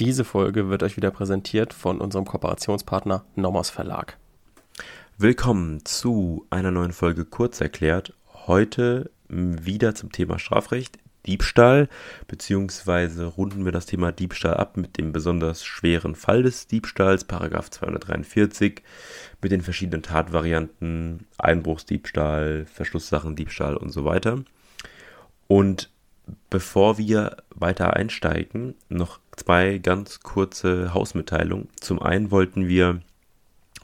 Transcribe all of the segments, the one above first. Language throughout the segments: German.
Diese Folge wird euch wieder präsentiert von unserem Kooperationspartner Nomos Verlag. Willkommen zu einer neuen Folge Kurz erklärt. Heute wieder zum Thema Strafrecht, Diebstahl, beziehungsweise runden wir das Thema Diebstahl ab mit dem besonders schweren Fall des Diebstahls, Paragraph 243, mit den verschiedenen Tatvarianten, Einbruchsdiebstahl, Verschlusssachendiebstahl und so weiter. Und bevor wir weiter einsteigen, noch zwei ganz kurze Hausmitteilungen. Zum einen wollten wir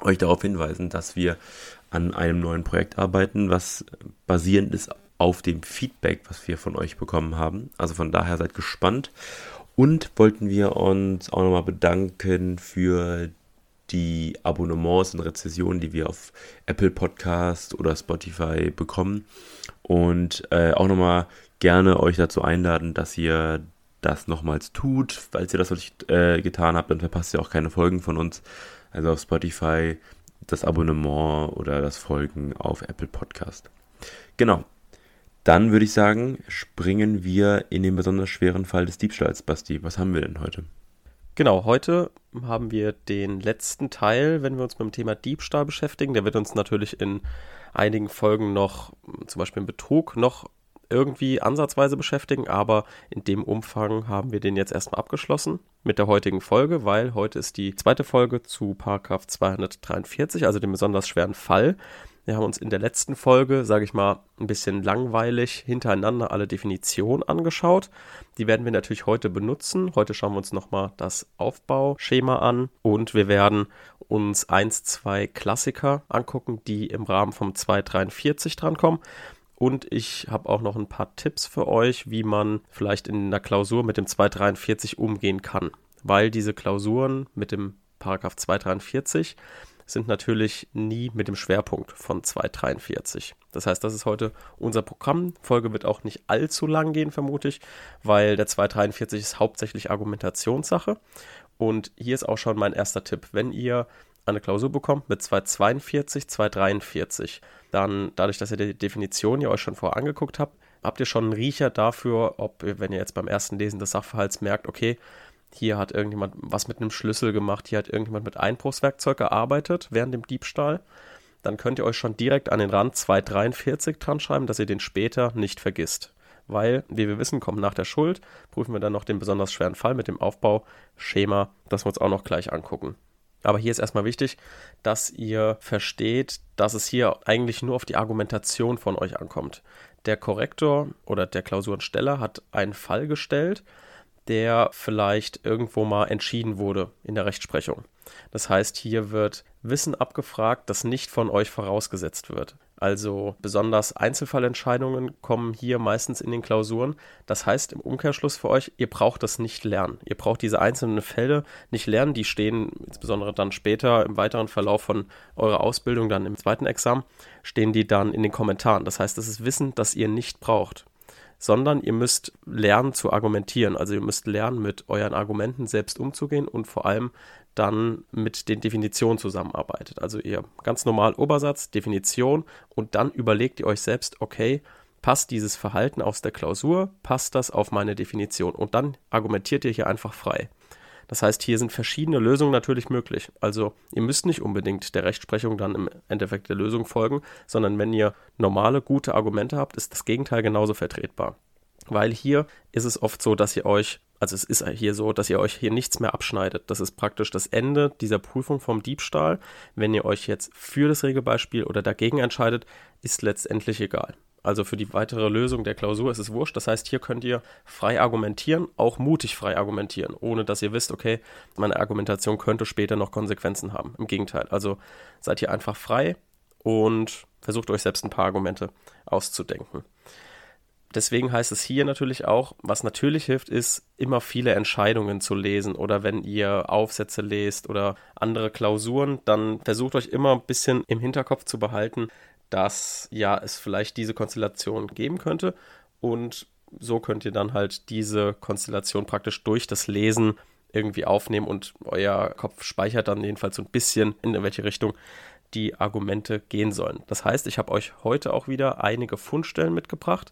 euch darauf hinweisen, dass wir an einem neuen Projekt arbeiten, was basierend ist auf dem Feedback, was wir von euch bekommen haben. Also von daher seid gespannt. Und wollten wir uns auch nochmal bedanken für die Abonnements und Rezessionen, die wir auf Apple Podcast oder Spotify bekommen. Und äh, auch nochmal gerne euch dazu einladen, dass ihr das nochmals tut. Falls ihr das noch nicht äh, getan habt, dann verpasst ihr auch keine Folgen von uns. Also auf Spotify das Abonnement oder das Folgen auf Apple Podcast. Genau. Dann würde ich sagen, springen wir in den besonders schweren Fall des Diebstahls. Basti, was haben wir denn heute? Genau, heute haben wir den letzten Teil, wenn wir uns mit dem Thema Diebstahl beschäftigen. Der wird uns natürlich in einigen Folgen noch, zum Beispiel im Betrug, noch irgendwie ansatzweise beschäftigen, aber in dem Umfang haben wir den jetzt erstmal abgeschlossen mit der heutigen Folge, weil heute ist die zweite Folge zu Paragraph 243, also dem besonders schweren Fall. Wir haben uns in der letzten Folge, sage ich mal, ein bisschen langweilig hintereinander alle Definitionen angeschaut. Die werden wir natürlich heute benutzen. Heute schauen wir uns nochmal das Aufbauschema an und wir werden uns eins, zwei Klassiker angucken, die im Rahmen vom 243 drankommen. Und ich habe auch noch ein paar Tipps für euch, wie man vielleicht in einer Klausur mit dem 243 umgehen kann. Weil diese Klausuren mit dem Paragraph 243 sind natürlich nie mit dem Schwerpunkt von 243. Das heißt, das ist heute unser Programm. Folge wird auch nicht allzu lang gehen, vermute ich, weil der 243 ist hauptsächlich Argumentationssache. Und hier ist auch schon mein erster Tipp. Wenn ihr eine Klausur bekommt mit 242, 243, dann dadurch, dass ihr die Definition ja euch schon vorher angeguckt habt, habt ihr schon einen Riecher dafür, ob, wenn ihr jetzt beim ersten Lesen des Sachverhalts merkt, okay, hier hat irgendjemand was mit einem Schlüssel gemacht, hier hat irgendjemand mit Einbruchswerkzeug gearbeitet während dem Diebstahl, dann könnt ihr euch schon direkt an den Rand 243 dran schreiben, dass ihr den später nicht vergisst. Weil, wie wir wissen, kommt nach der Schuld, prüfen wir dann noch den besonders schweren Fall mit dem Aufbauschema, das wir uns auch noch gleich angucken. Aber hier ist erstmal wichtig, dass ihr versteht, dass es hier eigentlich nur auf die Argumentation von euch ankommt. Der Korrektor oder der Klausurensteller hat einen Fall gestellt der vielleicht irgendwo mal entschieden wurde in der Rechtsprechung. Das heißt, hier wird Wissen abgefragt, das nicht von euch vorausgesetzt wird. Also besonders Einzelfallentscheidungen kommen hier meistens in den Klausuren. Das heißt im Umkehrschluss für euch, ihr braucht das nicht lernen. Ihr braucht diese einzelnen Fälle nicht lernen. Die stehen insbesondere dann später im weiteren Verlauf von eurer Ausbildung, dann im zweiten Examen, stehen die dann in den Kommentaren. Das heißt, das ist Wissen, das ihr nicht braucht sondern ihr müsst lernen zu argumentieren. Also ihr müsst lernen, mit euren Argumenten selbst umzugehen und vor allem dann mit den Definitionen zusammenarbeitet. Also ihr ganz normal Obersatz, Definition und dann überlegt ihr euch selbst, okay, passt dieses Verhalten aus der Klausur, passt das auf meine Definition und dann argumentiert ihr hier einfach frei. Das heißt, hier sind verschiedene Lösungen natürlich möglich. Also ihr müsst nicht unbedingt der Rechtsprechung dann im Endeffekt der Lösung folgen, sondern wenn ihr normale, gute Argumente habt, ist das Gegenteil genauso vertretbar. Weil hier ist es oft so, dass ihr euch also es ist hier so, dass ihr euch hier nichts mehr abschneidet. Das ist praktisch das Ende dieser Prüfung vom Diebstahl. Wenn ihr euch jetzt für das Regelbeispiel oder dagegen entscheidet, ist letztendlich egal. Also für die weitere Lösung der Klausur ist es wurscht. Das heißt, hier könnt ihr frei argumentieren, auch mutig frei argumentieren, ohne dass ihr wisst, okay, meine Argumentation könnte später noch Konsequenzen haben. Im Gegenteil. Also seid ihr einfach frei und versucht euch selbst ein paar Argumente auszudenken. Deswegen heißt es hier natürlich auch, was natürlich hilft, ist immer viele Entscheidungen zu lesen oder wenn ihr Aufsätze lest oder andere Klausuren, dann versucht euch immer ein bisschen im Hinterkopf zu behalten, dass ja es vielleicht diese Konstellation geben könnte und so könnt ihr dann halt diese Konstellation praktisch durch das Lesen irgendwie aufnehmen und euer Kopf speichert dann jedenfalls so ein bisschen in welche Richtung die Argumente gehen sollen. Das heißt, ich habe euch heute auch wieder einige Fundstellen mitgebracht.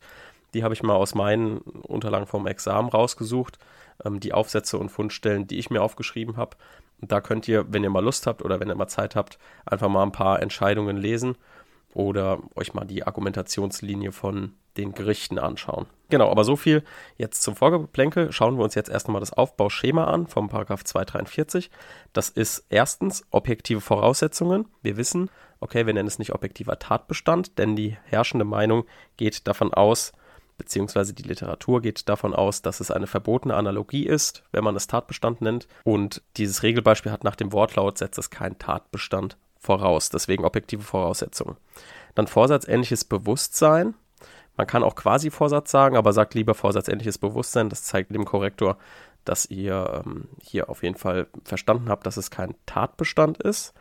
Die habe ich mal aus meinen Unterlagen vom Examen rausgesucht. ähm, die Aufsätze und Fundstellen, die ich mir aufgeschrieben habe. Da könnt ihr, wenn ihr mal Lust habt oder wenn ihr mal Zeit habt, einfach mal ein paar Entscheidungen lesen oder euch mal die Argumentationslinie von den Gerichten anschauen. Genau, aber so viel jetzt zum Vorgeplänkel. Schauen wir uns jetzt erst einmal das Aufbauschema an vom Paragraph 243. Das ist erstens objektive Voraussetzungen. Wir wissen, okay, wir nennen es nicht objektiver Tatbestand, denn die herrschende Meinung geht davon aus, beziehungsweise die Literatur geht davon aus, dass es eine verbotene Analogie ist, wenn man es Tatbestand nennt. Und dieses Regelbeispiel hat nach dem Wortlaut setzt es keinen Tatbestand voraus, deswegen objektive Voraussetzungen. Dann vorsatzähnliches Bewusstsein. Man kann auch quasi Vorsatz sagen, aber sagt lieber vorsatzähnliches Bewusstsein. Das zeigt dem Korrektor, dass ihr ähm, hier auf jeden Fall verstanden habt, dass es kein Tatbestand ist.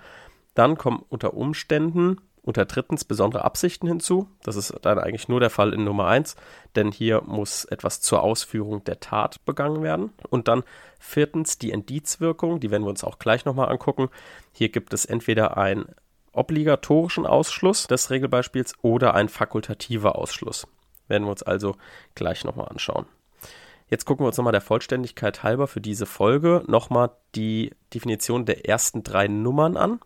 Dann kommen unter Umständen unter drittens besondere Absichten hinzu. Das ist dann eigentlich nur der Fall in Nummer 1, denn hier muss etwas zur Ausführung der Tat begangen werden. Und dann viertens die Indizwirkung, die werden wir uns auch gleich nochmal angucken. Hier gibt es entweder einen obligatorischen Ausschluss des Regelbeispiels oder einen fakultativer Ausschluss. Werden wir uns also gleich nochmal anschauen. Jetzt gucken wir uns nochmal der Vollständigkeit halber für diese Folge nochmal die Definition der ersten drei Nummern an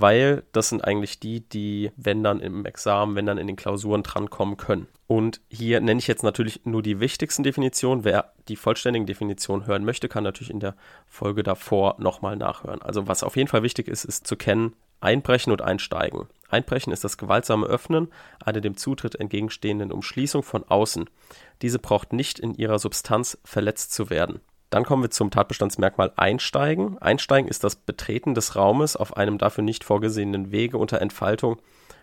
weil das sind eigentlich die, die, wenn dann im Examen, wenn dann in den Klausuren drankommen können. Und hier nenne ich jetzt natürlich nur die wichtigsten Definitionen. Wer die vollständigen Definitionen hören möchte, kann natürlich in der Folge davor nochmal nachhören. Also was auf jeden Fall wichtig ist, ist zu kennen, Einbrechen und Einsteigen. Einbrechen ist das gewaltsame Öffnen einer dem Zutritt entgegenstehenden Umschließung von außen. Diese braucht nicht in ihrer Substanz verletzt zu werden. Dann kommen wir zum Tatbestandsmerkmal Einsteigen. Einsteigen ist das Betreten des Raumes auf einem dafür nicht vorgesehenen Wege unter Entfaltung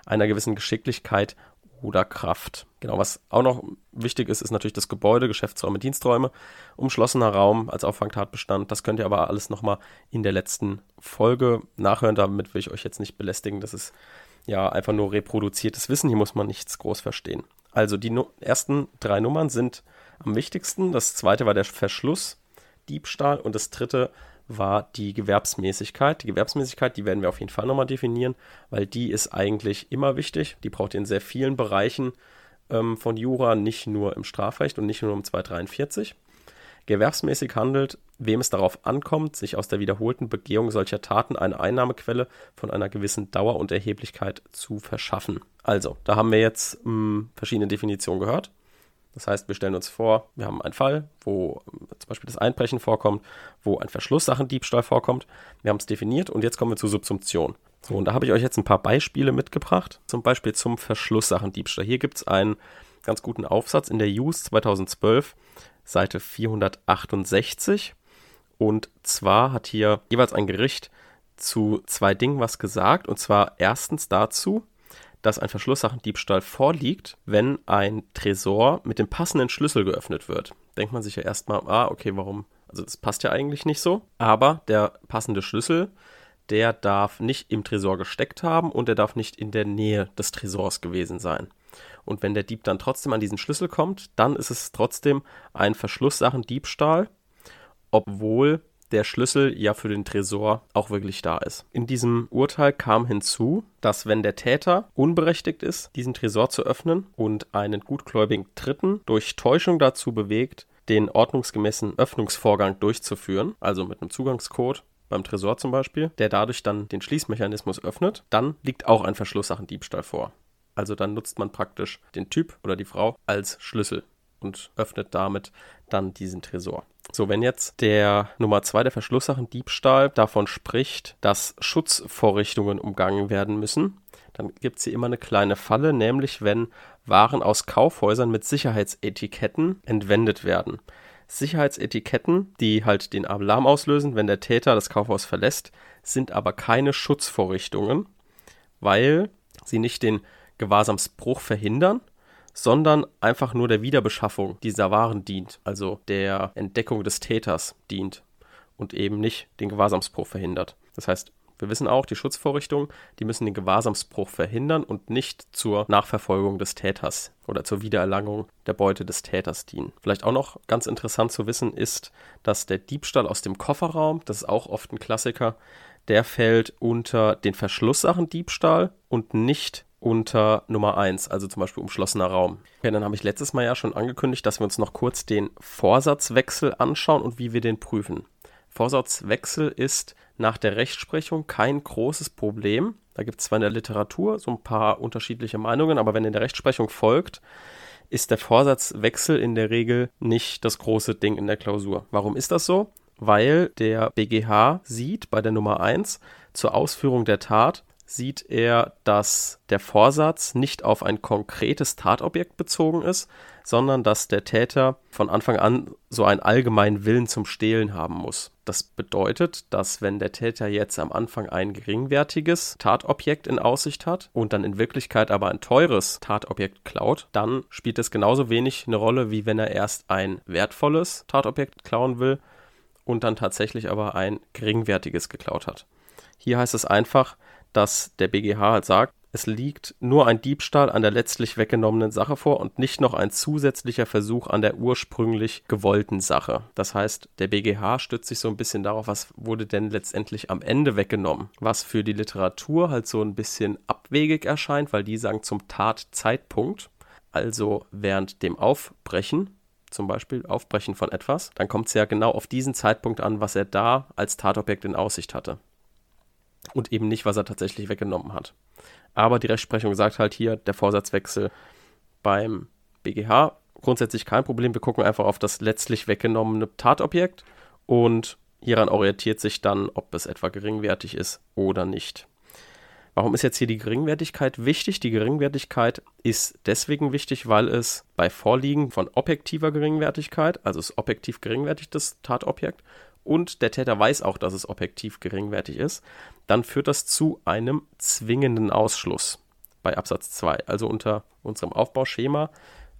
einer gewissen Geschicklichkeit oder Kraft. Genau, was auch noch wichtig ist, ist natürlich das Gebäude, Geschäftsräume, Diensträume, umschlossener Raum als Auffangtatbestand. Das könnt ihr aber alles nochmal in der letzten Folge nachhören. Damit will ich euch jetzt nicht belästigen. Das ist ja einfach nur reproduziertes Wissen. Hier muss man nichts groß verstehen. Also die no ersten drei Nummern sind am wichtigsten. Das zweite war der Verschluss Diebstahl und das dritte war die Gewerbsmäßigkeit. Die Gewerbsmäßigkeit, die werden wir auf jeden Fall nochmal definieren, weil die ist eigentlich immer wichtig. Die braucht ihr in sehr vielen Bereichen ähm, von Jura, nicht nur im Strafrecht und nicht nur um 243. Gewerbsmäßig handelt, wem es darauf ankommt, sich aus der wiederholten Begehung solcher Taten eine Einnahmequelle von einer gewissen Dauer und Erheblichkeit zu verschaffen. Also, da haben wir jetzt mh, hm, verschiedene Definitionen gehört. Das heißt, wir stellen uns vor, wir haben einen Fall, wo ähm, zum Beispiel das Einbrechen vorkommt, wo ein Verschlusssachendiebstahl vorkommt. Wir haben es definiert und jetzt kommen wir zur Subsumption. So, und da habe ich euch jetzt ein paar Beispiele mitgebracht. Zum Beispiel zum Verschlusssachendiebstahl. Hier gibt es einen ganz guten Aufsatz in der JUS 2012, Seite 468. Und zwar hat hier jeweils ein Gericht zu zwei Dingen was gesagt. Und zwar erstens dazu, dass ein Verschlusssachendiebstahl vorliegt, wenn ein Tresor mit dem passenden Schlüssel geöffnet wird. Denkt man sich ja erstmal, ah, okay, warum? Also das passt ja eigentlich nicht so. Aber der passende Schlüssel, der darf nicht im Tresor gesteckt haben und der darf nicht in der Nähe des Tresors gewesen sein. Und wenn der Dieb dann trotzdem an diesen Schlüssel kommt, dann ist es trotzdem ein Verschlusssachendiebstahl, obwohl der Schlüssel ja für den Tresor auch wirklich da ist. In diesem Urteil kam hinzu, dass wenn der Täter unberechtigt ist, diesen Tresor zu öffnen und einen gutgläubigen Dritten durch Täuschung dazu bewegt, den ordnungsgemäßen Öffnungsvorgang durchzuführen, also mit einem Zugangscode beim Tresor zum Beispiel, der dadurch dann den Schließmechanismus öffnet, dann liegt auch ein Verschlusssachendiebstahl vor. Also dann nutzt man praktisch den Typ oder die Frau als Schlüssel und öffnet damit dann diesen Tresor. So, wenn jetzt der Nummer 2 der Verschlusssachen Diebstahl davon spricht, dass Schutzvorrichtungen umgangen werden müssen, dann gibt es hier immer eine kleine Falle, nämlich wenn Waren aus Kaufhäusern mit Sicherheitsetiketten entwendet werden. Sicherheitsetiketten, die halt den Alarm auslösen, wenn der Täter das Kaufhaus verlässt, sind aber keine Schutzvorrichtungen, weil sie nicht den Gewahrsamsbruch verhindern, sondern einfach nur der Wiederbeschaffung dieser Waren dient, also der Entdeckung des Täters dient und eben nicht den Gewahrsamsbruch verhindert. Das heißt, wir wissen auch, die Schutzvorrichtungen, die müssen den Gewahrsamsbruch verhindern und nicht zur Nachverfolgung des Täters oder zur Wiedererlangung der Beute des Täters dienen. Vielleicht auch noch ganz interessant zu wissen ist, dass der Diebstahl aus dem Kofferraum, das ist auch oft ein Klassiker, der fällt unter den Verschlusssachendiebstahl und nicht unter Nummer 1, also zum Beispiel umschlossener Raum. Okay, dann habe ich letztes Mal ja schon angekündigt, dass wir uns noch kurz den Vorsatzwechsel anschauen und wie wir den prüfen. Vorsatzwechsel ist nach der Rechtsprechung kein großes Problem. Da gibt es zwar in der Literatur so ein paar unterschiedliche Meinungen, aber wenn in der Rechtsprechung folgt, ist der Vorsatzwechsel in der Regel nicht das große Ding in der Klausur. Warum ist das so? Weil der BGH sieht bei der Nummer 1 zur Ausführung der Tat sieht er, dass der Vorsatz nicht auf ein konkretes Tatobjekt bezogen ist, sondern dass der Täter von Anfang an so einen allgemeinen Willen zum Stehlen haben muss. Das bedeutet, dass wenn der Täter jetzt am Anfang ein geringwertiges Tatobjekt in Aussicht hat und dann in Wirklichkeit aber ein teures Tatobjekt klaut, dann spielt es genauso wenig eine Rolle, wie wenn er erst ein wertvolles Tatobjekt klauen will und dann tatsächlich aber ein geringwertiges geklaut hat. Hier heißt es einfach, dass der BGH halt sagt, es liegt nur ein Diebstahl an der letztlich weggenommenen Sache vor und nicht noch ein zusätzlicher Versuch an der ursprünglich gewollten Sache. Das heißt, der BGH stützt sich so ein bisschen darauf, was wurde denn letztendlich am Ende weggenommen. Was für die Literatur halt so ein bisschen abwegig erscheint, weil die sagen zum Tatzeitpunkt, also während dem Aufbrechen, zum Beispiel Aufbrechen von etwas, dann kommt es ja genau auf diesen Zeitpunkt an, was er da als Tatobjekt in Aussicht hatte und eben nicht, was er tatsächlich weggenommen hat. Aber die Rechtsprechung sagt halt hier, der Vorsatzwechsel beim BGH grundsätzlich kein Problem. Wir gucken einfach auf das letztlich weggenommene Tatobjekt und hieran orientiert sich dann, ob es etwa geringwertig ist oder nicht. Warum ist jetzt hier die Geringwertigkeit wichtig? Die Geringwertigkeit ist deswegen wichtig, weil es bei Vorliegen von objektiver Geringwertigkeit, also es objektiv geringwertig das Tatobjekt, und der Täter weiß auch, dass es objektiv geringwertig ist, dann führt das zu einem zwingenden Ausschluss bei Absatz 2. Also unter unserem Aufbauschema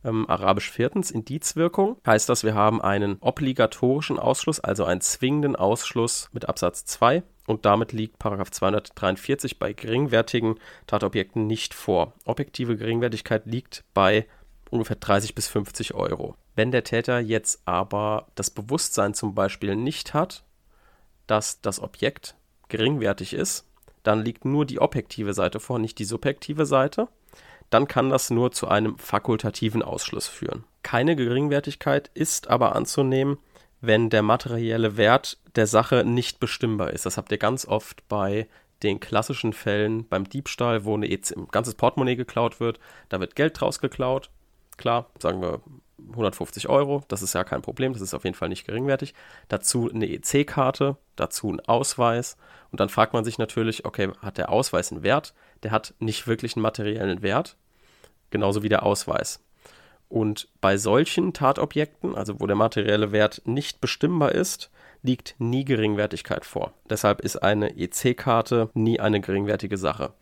ähm, arabisch viertens Indizwirkung heißt das, wir haben einen obligatorischen Ausschluss, also einen zwingenden Ausschluss mit Absatz 2 und damit liegt Paragraph 243 bei geringwertigen Tatobjekten nicht vor. Objektive Geringwertigkeit liegt bei ungefähr 30 bis 50 Euro. Wenn der Täter jetzt aber das Bewusstsein zum Beispiel nicht hat, dass das Objekt geringwertig ist, dann liegt nur die objektive Seite vor, nicht die subjektive Seite. Dann kann das nur zu einem fakultativen Ausschluss führen. Keine Geringwertigkeit ist aber anzunehmen, wenn der materielle Wert der Sache nicht bestimmbar ist. Das habt ihr ganz oft bei den klassischen Fällen beim Diebstahl, wo ein ganzes Portemonnaie geklaut wird. Da wird Geld draus geklaut. Klar, sagen wir 150 Euro, das ist ja kein Problem, das ist auf jeden Fall nicht geringwertig. Dazu eine EC-Karte, dazu ein Ausweis. Und dann fragt man sich natürlich, okay, hat der Ausweis einen Wert? Der hat nicht wirklich einen materiellen Wert, genauso wie der Ausweis. Und bei solchen Tatobjekten, also wo der materielle Wert nicht bestimmbar ist, liegt nie Geringwertigkeit vor. Deshalb ist eine EC-Karte nie eine geringwertige Sache.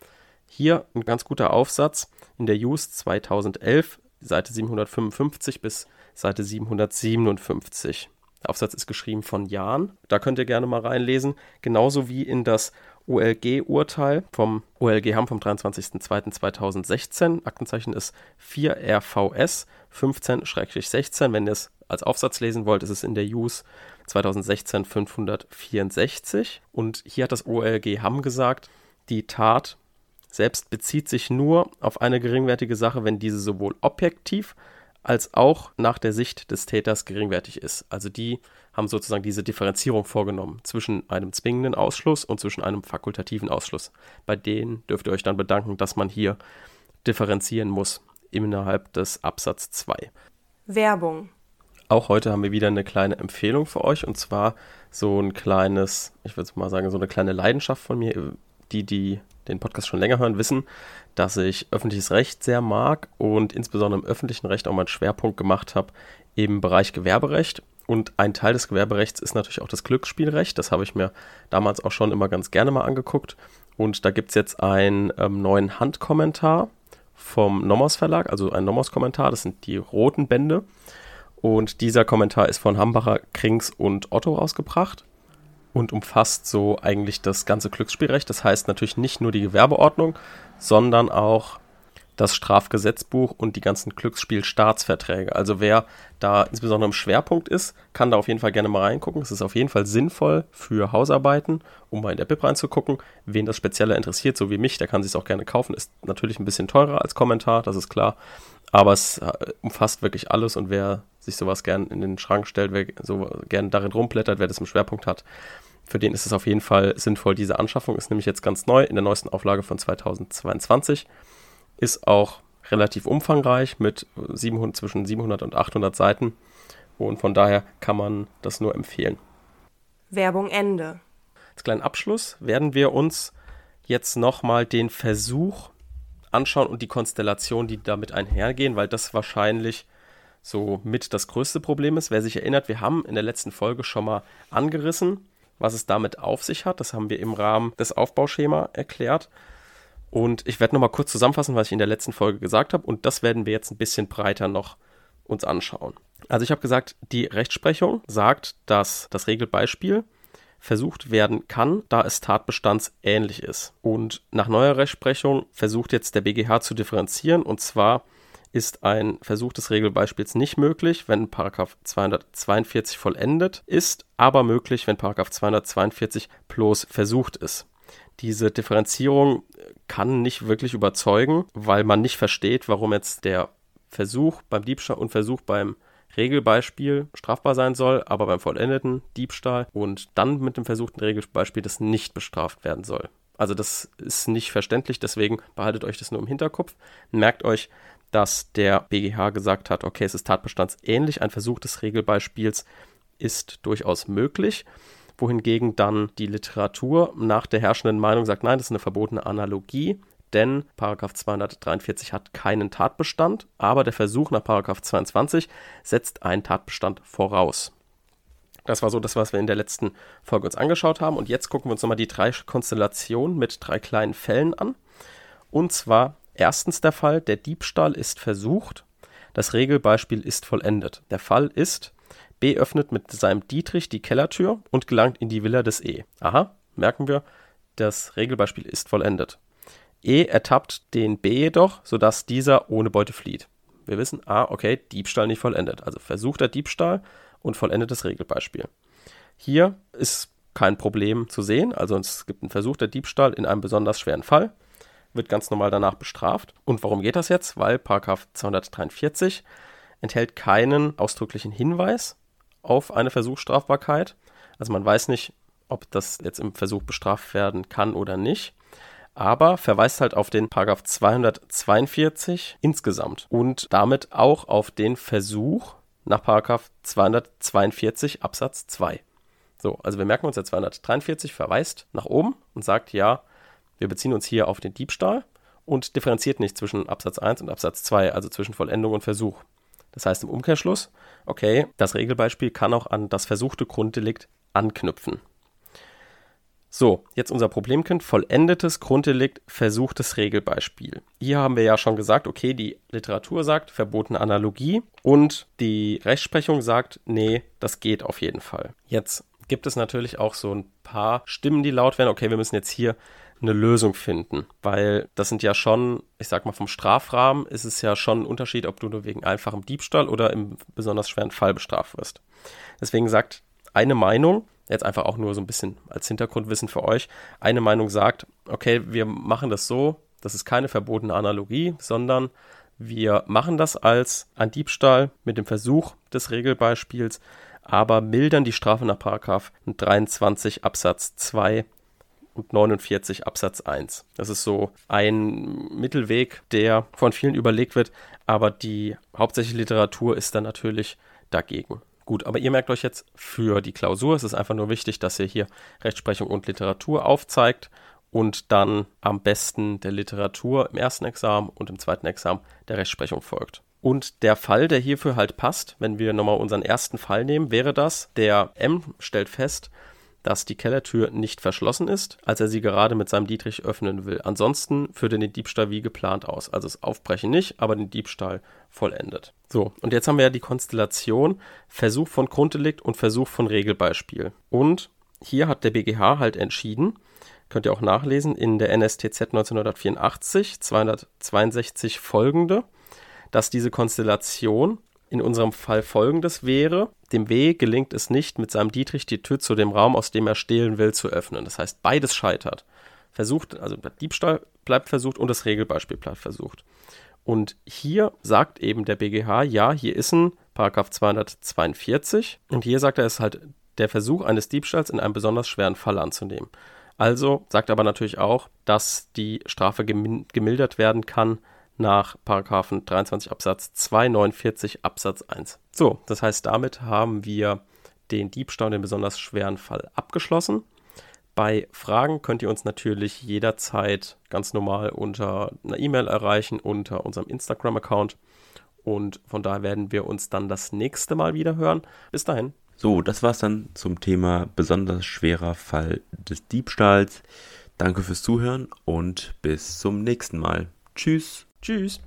Hier ein ganz guter Aufsatz in der Use 2011 Seite 755 bis Seite 757. Der Aufsatz ist geschrieben von Jan. Da könnt ihr gerne mal reinlesen. Genauso wie in das OLG-Urteil vom OLG Hamm vom 23.02.2016. Aktenzeichen ist 4RVS 15-16. Wenn ihr es als Aufsatz lesen wollt, ist es in der Use 2016 564. Und hier hat das OLG Hamm gesagt, die Tat selbst bezieht sich nur auf eine geringwertige Sache, wenn diese sowohl objektiv als auch nach der Sicht des Täters geringwertig ist. Also die haben sozusagen diese Differenzierung vorgenommen zwischen einem zwingenden Ausschluss und zwischen einem fakultativen Ausschluss. Bei denen dürft ihr euch dann bedanken, dass man hier differenzieren muss innerhalb des Absatz 2. Werbung. Auch heute haben wir wieder eine kleine Empfehlung für euch und zwar so ein kleines, ich würde mal sagen, so eine kleine Leidenschaft von mir. Die, die den Podcast schon länger hören, wissen, dass ich öffentliches Recht sehr mag und insbesondere im öffentlichen Recht auch meinen Schwerpunkt gemacht habe im Bereich Gewerberecht. Und ein Teil des Gewerberechts ist natürlich auch das Glücksspielrecht. Das habe ich mir damals auch schon immer ganz gerne mal angeguckt. Und da gibt es jetzt einen ähm, neuen Handkommentar vom Nomos Verlag, also ein Nomos-Kommentar. Das sind die roten Bände. Und dieser Kommentar ist von Hambacher, Krings und Otto rausgebracht und umfasst so eigentlich das ganze Glücksspielrecht. Das heißt natürlich nicht nur die Gewerbeordnung, sondern auch das Strafgesetzbuch und die ganzen Glücksspielstaatsverträge. Also wer da insbesondere im Schwerpunkt ist, kann da auf jeden Fall gerne mal reingucken. Es ist auf jeden Fall sinnvoll für Hausarbeiten, um mal in der BIP reinzugucken. Wen das Spezieller interessiert, so wie mich, der kann sich auch gerne kaufen. Ist natürlich ein bisschen teurer als Kommentar, das ist klar. Aber es äh, umfasst wirklich alles und wer sich sowas gern in den Schrank stellt, wer so gern darin rumblättert, wer das im Schwerpunkt hat, für den ist es auf jeden Fall sinnvoll. Diese Anschaffung ist nämlich jetzt ganz neu in der neuesten Auflage von 2022 ist auch relativ umfangreich mit 700, zwischen 700 und 800 Seiten und von daher kann man das nur empfehlen. Werbung Ende. Als kleinen Abschluss werden wir uns jetzt nochmal den Versuch anschauen und die Konstellation, die damit einhergehen, weil das wahrscheinlich so mit das größte Problem ist. Wer sich erinnert, wir haben in der letzten Folge schon mal angerissen, was es damit auf sich hat. Das haben wir im Rahmen des Aufbauschema erklärt. Und ich werde nochmal kurz zusammenfassen, was ich in der letzten Folge gesagt habe. Und das werden wir jetzt ein bisschen breiter noch uns anschauen. Also ich habe gesagt, die Rechtsprechung sagt, dass das Regelbeispiel versucht werden kann, da es tatbestandsähnlich ist. Und nach neuer Rechtsprechung versucht jetzt der BGH zu differenzieren. Und zwar ist ein Versuch des Regelbeispiels nicht möglich, wenn 242 vollendet ist, aber möglich, wenn 242 bloß versucht ist. Diese Differenzierung kann nicht wirklich überzeugen, weil man nicht versteht, warum jetzt der Versuch beim Diebstahl und Versuch beim Regelbeispiel strafbar sein soll, aber beim vollendeten Diebstahl und dann mit dem versuchten Regelbeispiel das nicht bestraft werden soll. Also das ist nicht verständlich, deswegen behaltet euch das nur im Hinterkopf. Merkt euch, dass der BGH gesagt hat, okay, es ist tatbestandsähnlich, ein Versuch des Regelbeispiels ist durchaus möglich wohingegen dann die Literatur nach der herrschenden Meinung sagt, nein, das ist eine verbotene Analogie, denn Paragraph 243 hat keinen Tatbestand, aber der Versuch nach Paragraph 22 setzt einen Tatbestand voraus. Das war so das, was wir in der letzten Folge uns angeschaut haben. Und jetzt gucken wir uns nochmal die drei Konstellationen mit drei kleinen Fällen an. Und zwar erstens der Fall, der Diebstahl ist versucht, das Regelbeispiel ist vollendet. Der Fall ist, B öffnet mit seinem Dietrich die Kellertür und gelangt in die Villa des E. Aha, merken wir, das Regelbeispiel ist vollendet. E ertappt den B jedoch, sodass dieser ohne Beute flieht. Wir wissen, ah, okay, Diebstahl nicht vollendet. Also versuchter Diebstahl und vollendetes Regelbeispiel. Hier ist kein Problem zu sehen. Also es gibt einen versuchter Diebstahl in einem besonders schweren Fall, wird ganz normal danach bestraft. Und warum geht das jetzt? Weil Paragraph 243 enthält keinen ausdrücklichen Hinweis auf eine Versuchsstrafbarkeit. Also man weiß nicht, ob das jetzt im Versuch bestraft werden kann oder nicht. Aber verweist halt auf den Paragraph 242 insgesamt und damit auch auf den Versuch nach Paragraph 242 Absatz 2. So, also wir merken uns, der 243 verweist nach oben und sagt, ja, wir beziehen uns hier auf den Diebstahl und differenziert nicht zwischen Absatz 1 und Absatz 2, also zwischen Vollendung und Versuch. Das heißt im Umkehrschluss, okay, das Regelbeispiel kann auch an das versuchte Grunddelikt anknüpfen. So, jetzt unser Problemkind, vollendetes Grunddelikt, versuchtes Regelbeispiel. Hier haben wir ja schon gesagt, okay, die Literatur sagt verbotene Analogie und die Rechtsprechung sagt, nee, das geht auf jeden Fall. Jetzt gibt es natürlich auch so ein paar Stimmen, die laut werden, okay, wir müssen jetzt hier eine Lösung finden. Weil das sind ja schon, ich sag mal, vom Strafrahmen ist es ja schon ein Unterschied, ob du nur wegen einfachem Diebstahl oder im besonders schweren Fall bestraft wirst. Deswegen sagt eine Meinung, jetzt einfach auch nur so ein bisschen als Hintergrundwissen für euch, eine Meinung sagt, okay, wir machen das so, das ist keine verbotene Analogie, sondern wir machen das als ein Diebstahl mit dem Versuch des Regelbeispiels, aber mildern die Strafe nach Paragraph 23 Absatz 2 und 49 Absatz 1. Das ist so ein Mittelweg, der von vielen überlegt wird, aber die hauptsächliche Literatur ist dann natürlich dagegen. Gut, aber ihr merkt euch jetzt für die Klausur, es ist einfach nur wichtig, dass ihr hier Rechtsprechung und Literatur aufzeigt und dann am besten der Literatur im ersten Examen und im zweiten Examen der Rechtsprechung folgt. Und der Fall, der hierfür halt passt, wenn wir nochmal unseren ersten Fall nehmen, wäre das, der M stellt fest, dass die Kellertür nicht verschlossen ist, als er sie gerade mit seinem Dietrich öffnen will. Ansonsten führt er den Diebstahl wie geplant aus. Also das Aufbrechen nicht, aber den Diebstahl vollendet. So, und jetzt haben wir ja die Konstellation Versuch von Grunddelikt und Versuch von Regelbeispiel. Und hier hat der BGH halt entschieden, könnt ihr auch nachlesen, in der NSTZ 1984, 262 folgende, dass diese Konstellation in unserem Fall folgendes wäre. Dem W gelingt es nicht, mit seinem Dietrich die Tür zu dem Raum, aus dem er stehlen will, zu öffnen. Das heißt, beides scheitert. Versucht, also der Diebstahl bleibt versucht und das Regelbeispiel bleibt versucht. Und hier sagt eben der BGH, ja, hier ist ein Paragraph 242 und hier sagt er, es ist halt der Versuch eines Diebstahls in einem besonders schweren Fall anzunehmen. Also sagt aber natürlich auch, dass die Strafe gemildert werden kann nach Paragraphen 23 Absatz 2, 49 Absatz 1. So, das heißt, damit haben wir den Diebstahl in besonders schweren Fall abgeschlossen. Bei Fragen könnt ihr uns natürlich jederzeit ganz normal unter einer E-Mail erreichen, unter unserem Instagram-Account. Und von daher werden wir uns dann das nächste Mal wieder hören. Bis dahin. So, das war's dann zum Thema besonders schwerer Fall des Diebstahls. Danke fürs Zuhören und bis zum nächsten Mal. Tschüss. Tschüss.